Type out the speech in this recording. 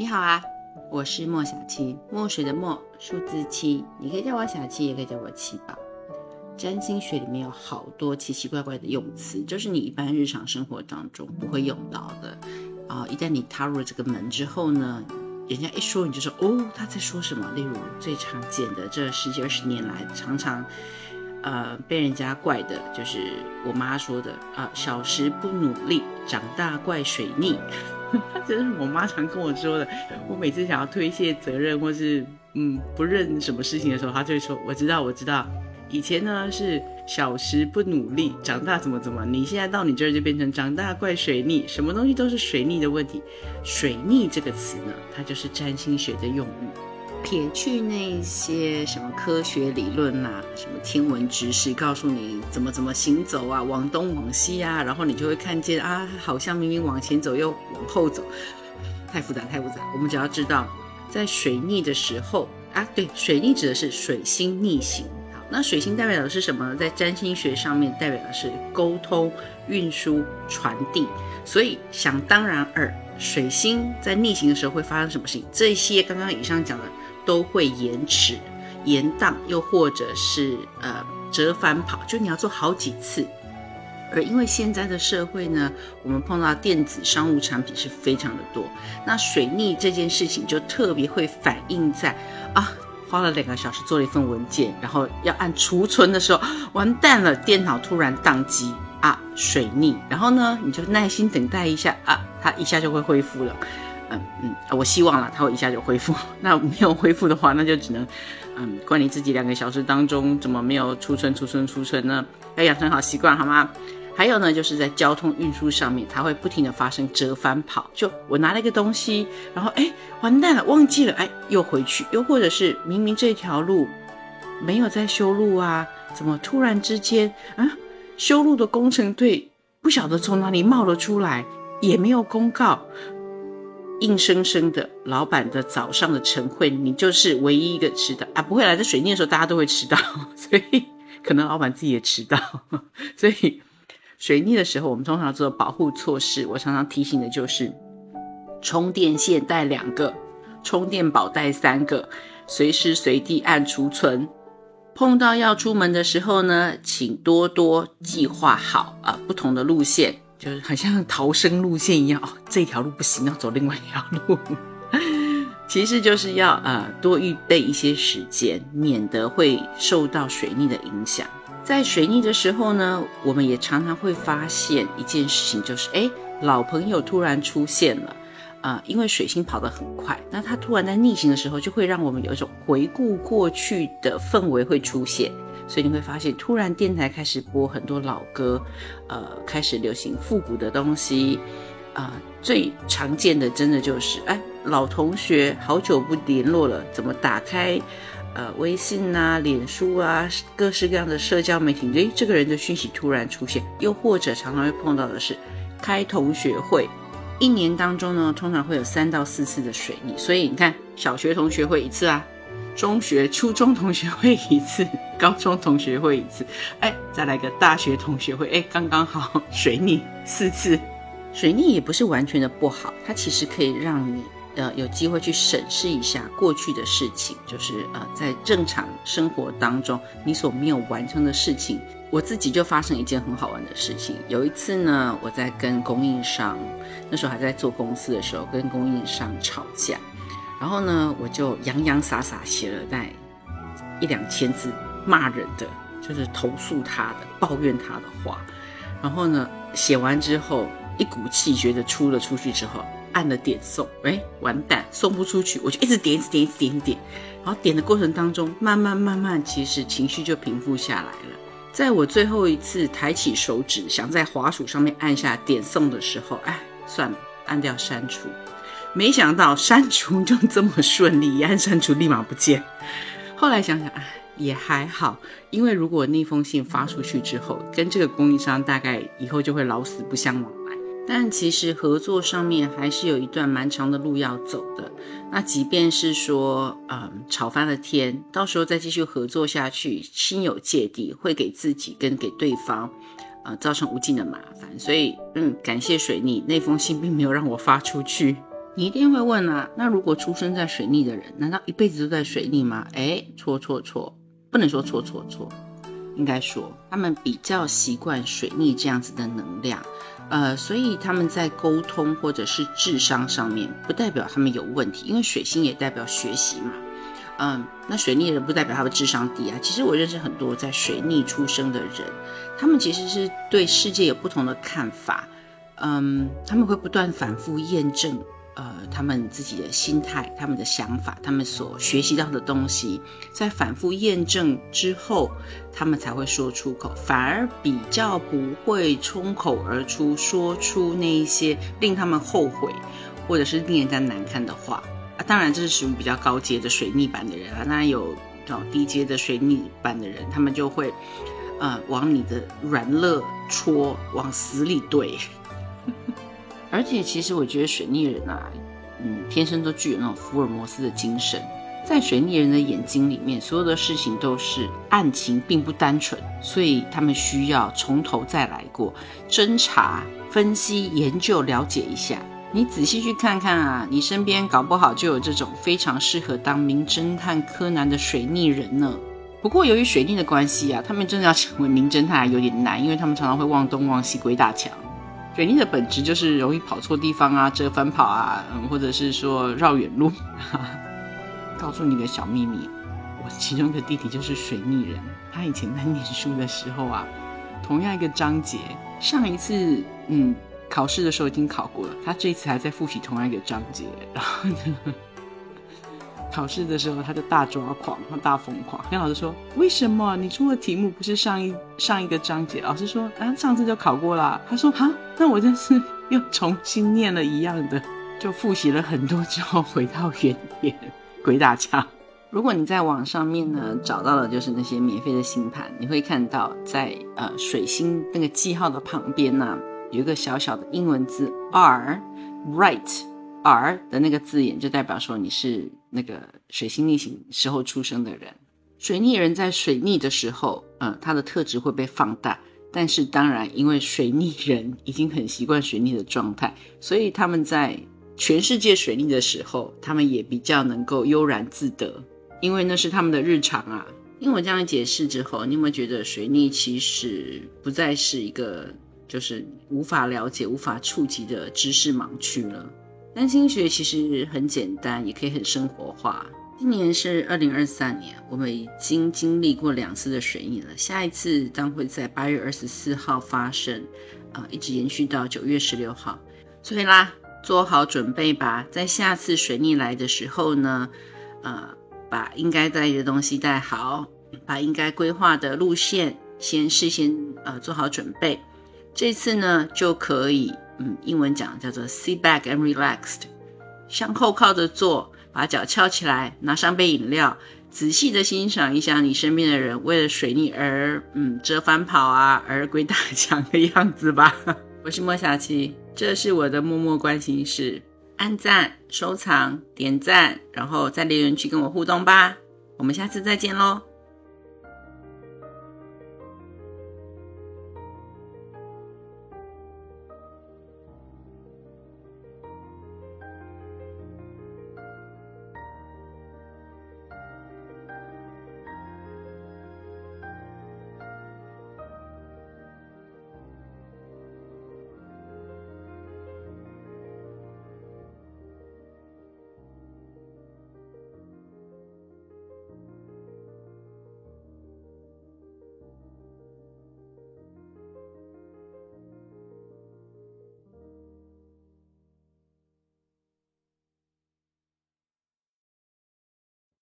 你好啊，我是莫小七，墨水的墨，数字七，你可以叫我小七，也可以叫我七宝。占星学里面有好多奇奇怪怪的用词，就是你一般日常生活当中不会用到的啊。一旦你踏入了这个门之后呢，人家一说你就说哦，他在说什么？例如最常见的这十几二十年来，常常呃被人家怪的就是我妈说的啊，小时不努力，长大怪水逆。这是我妈常跟我说的。我每次想要推卸责任或是嗯不认什么事情的时候，她就会说：“我知道，我知道。以前呢是小时不努力，长大怎么怎么。你现在到你这儿就变成长大怪水逆，什么东西都是水逆的问题。水逆这个词呢，它就是占星学的用语。”撇去那些什么科学理论呐，什么天文知识，告诉你怎么怎么行走啊，往东往西啊，然后你就会看见啊，好像明明往前走又往后走，太复杂太复杂。我们只要知道，在水逆的时候啊，对，水逆指的是水星逆行。好，那水星代表的是什么呢？在占星学上面代表的是沟通、运输、传递。所以想当然尔，水星在逆行的时候会发生什么事情？这些刚刚以上讲的。都会延迟、延宕，又或者是呃折返跑，就你要做好几次。而因为现在的社会呢，我们碰到电子商务产品是非常的多，那水逆这件事情就特别会反映在啊，花了两个小时做了一份文件，然后要按储存的时候，完蛋了，电脑突然宕机啊，水逆，然后呢，你就耐心等待一下啊，它一下就会恢复了。嗯嗯，我希望了，它会一下就恢复。那没有恢复的话，那就只能，嗯，怪你自己两个小时当中怎么没有储存、储存、储存呢？要养成好习惯，好吗？还有呢，就是在交通运输上面，它会不停的发生折返跑。就我拿了一个东西，然后哎，完蛋了，忘记了，哎，又回去。又或者是明明这条路没有在修路啊，怎么突然之间，啊，修路的工程队不晓得从哪里冒了出来，也没有公告。硬生生的，老板的早上的晨会，你就是唯一一个迟到啊！不会来，在水逆的时候大家都会迟到，所以可能老板自己也迟到。所以水逆的时候，我们通常做保护措施，我常常提醒的就是：充电线带两个，充电宝带三个，随时随地按储存。碰到要出门的时候呢，请多多计划好啊，不同的路线。就是很像逃生路线一样哦，这条路不行，要走另外一条路。其实就是要呃多预备一些时间，免得会受到水逆的影响。在水逆的时候呢，我们也常常会发现一件事情，就是哎，老朋友突然出现了啊，因为水星跑得很快，那它突然在逆行的时候，就会让我们有一种回顾过去的氛围会出现。所以你会发现，突然电台开始播很多老歌，呃，开始流行复古的东西，啊，最常见的真的就是，哎，老同学好久不联络了，怎么打开，呃，微信啊、脸书啊，各式各样的社交媒体，诶，这个人的讯息突然出现，又或者常常会碰到的是，开同学会，一年当中呢，通常会有三到四次的水逆，所以你看，小学同学会一次啊。中学、初中同学会一次，高中同学会一次，哎，再来个大学同学会，哎，刚刚好，水逆四次。水逆也不是完全的不好，它其实可以让你呃有机会去审视一下过去的事情，就是呃在正常生活当中你所没有完成的事情。我自己就发生一件很好玩的事情，有一次呢，我在跟供应商，那时候还在做公司的时候，跟供应商吵架。然后呢，我就洋洋洒洒写了在一两千字骂人的，就是投诉他的、抱怨他的话。然后呢，写完之后一股气觉得出了出去之后，按了点送，哎，完蛋，送不出去，我就一直点、一直点、一直点、点。然后点的过程当中，慢慢慢慢，其实情绪就平复下来了。在我最后一次抬起手指想在滑鼠上面按下点送的时候，哎，算了，按掉删除。没想到删除就这么顺利，一按删除立马不见。后来想想，哎，也还好，因为如果那封信发出去之后，跟这个供应商大概以后就会老死不相往来。但其实合作上面还是有一段蛮长的路要走的。那即便是说，嗯，吵翻了天，到时候再继续合作下去，心有芥蒂，会给自己跟给对方，呃，造成无尽的麻烦。所以，嗯，感谢水逆，那封信并没有让我发出去。你一定会问啊，那如果出生在水逆的人，难道一辈子都在水逆吗？哎，错错错，不能说错错错，应该说他们比较习惯水逆这样子的能量，呃，所以他们在沟通或者是智商上面，不代表他们有问题，因为水星也代表学习嘛。嗯，那水逆人不代表他的智商低啊。其实我认识很多在水逆出生的人，他们其实是对世界有不同的看法。嗯，他们会不断反复验证。呃，他们自己的心态、他们的想法、他们所学习到的东西，在反复验证之后，他们才会说出口，反而比较不会冲口而出，说出那一些令他们后悔或者是令人家难看的话啊。当然，这是属于比较高阶的水逆版的人啊。当然有哦低阶的水逆版的人，他们就会呃往你的软肋戳，往死里怼。而且，其实我觉得水逆人啊，嗯，天生都具有那种福尔摩斯的精神。在水逆人的眼睛里面，所有的事情都是案情并不单纯，所以他们需要从头再来过，侦查、分析、研究、了解一下。你仔细去看看啊，你身边搞不好就有这种非常适合当名侦探柯南的水逆人呢。不过，由于水逆的关系啊，他们真的要成为名侦探有点难，因为他们常常会忘东忘西、鬼打墙。水逆的本质就是容易跑错地方啊，折返跑啊，嗯，或者是说绕远路。告诉你个小秘密，我其中一个弟弟就是水逆人。他以前在念书的时候啊，同样一个章节，上一次嗯考试的时候已经考过了，他这一次还在复习同样一个章节，然后呢。考试的时候，他就大抓狂，他大疯狂。跟老师说：“为什么你出的题目不是上一上一个章节？”老师说：“啊，上次就考过了。”他说：“哈，那我真是又重新念了一样的，就复习了很多之后回到原点，鬼打墙。”如果你在网上面呢找到了就是那些免费的星盘，你会看到在呃水星那个记号的旁边呢有一个小小的英文字 R，right。R 的那个字眼就代表说你是那个水星逆行时候出生的人。水逆人在水逆的时候，嗯，他的特质会被放大。但是当然，因为水逆人已经很习惯水逆的状态，所以他们在全世界水逆的时候，他们也比较能够悠然自得，因为那是他们的日常啊。因为我这样解释之后，你有没有觉得水逆其实不再是一个就是无法了解、无法触及的知识盲区了？占星学其实很简单，也可以很生活化。今年是二零二三年，我们已经经历过两次的水逆了，下一次将会在八月二十四号发生，啊，一直延续到九月十六号。所以啦，做好准备吧，在下次水逆来的时候呢，呃，把应该带的东西带好，把应该规划的路线先事先呃做好准备。这次呢，就可以。嗯，英文讲叫做 sit back and relaxed，向后靠着坐，把脚翘起来，拿上杯饮料，仔细的欣赏一下你身边的人为了水逆而嗯折返跑啊，而鬼打墙的样子吧。我是莫小七，这是我的默默关心事，按赞、收藏、点赞，然后在留言区跟我互动吧。我们下次再见喽。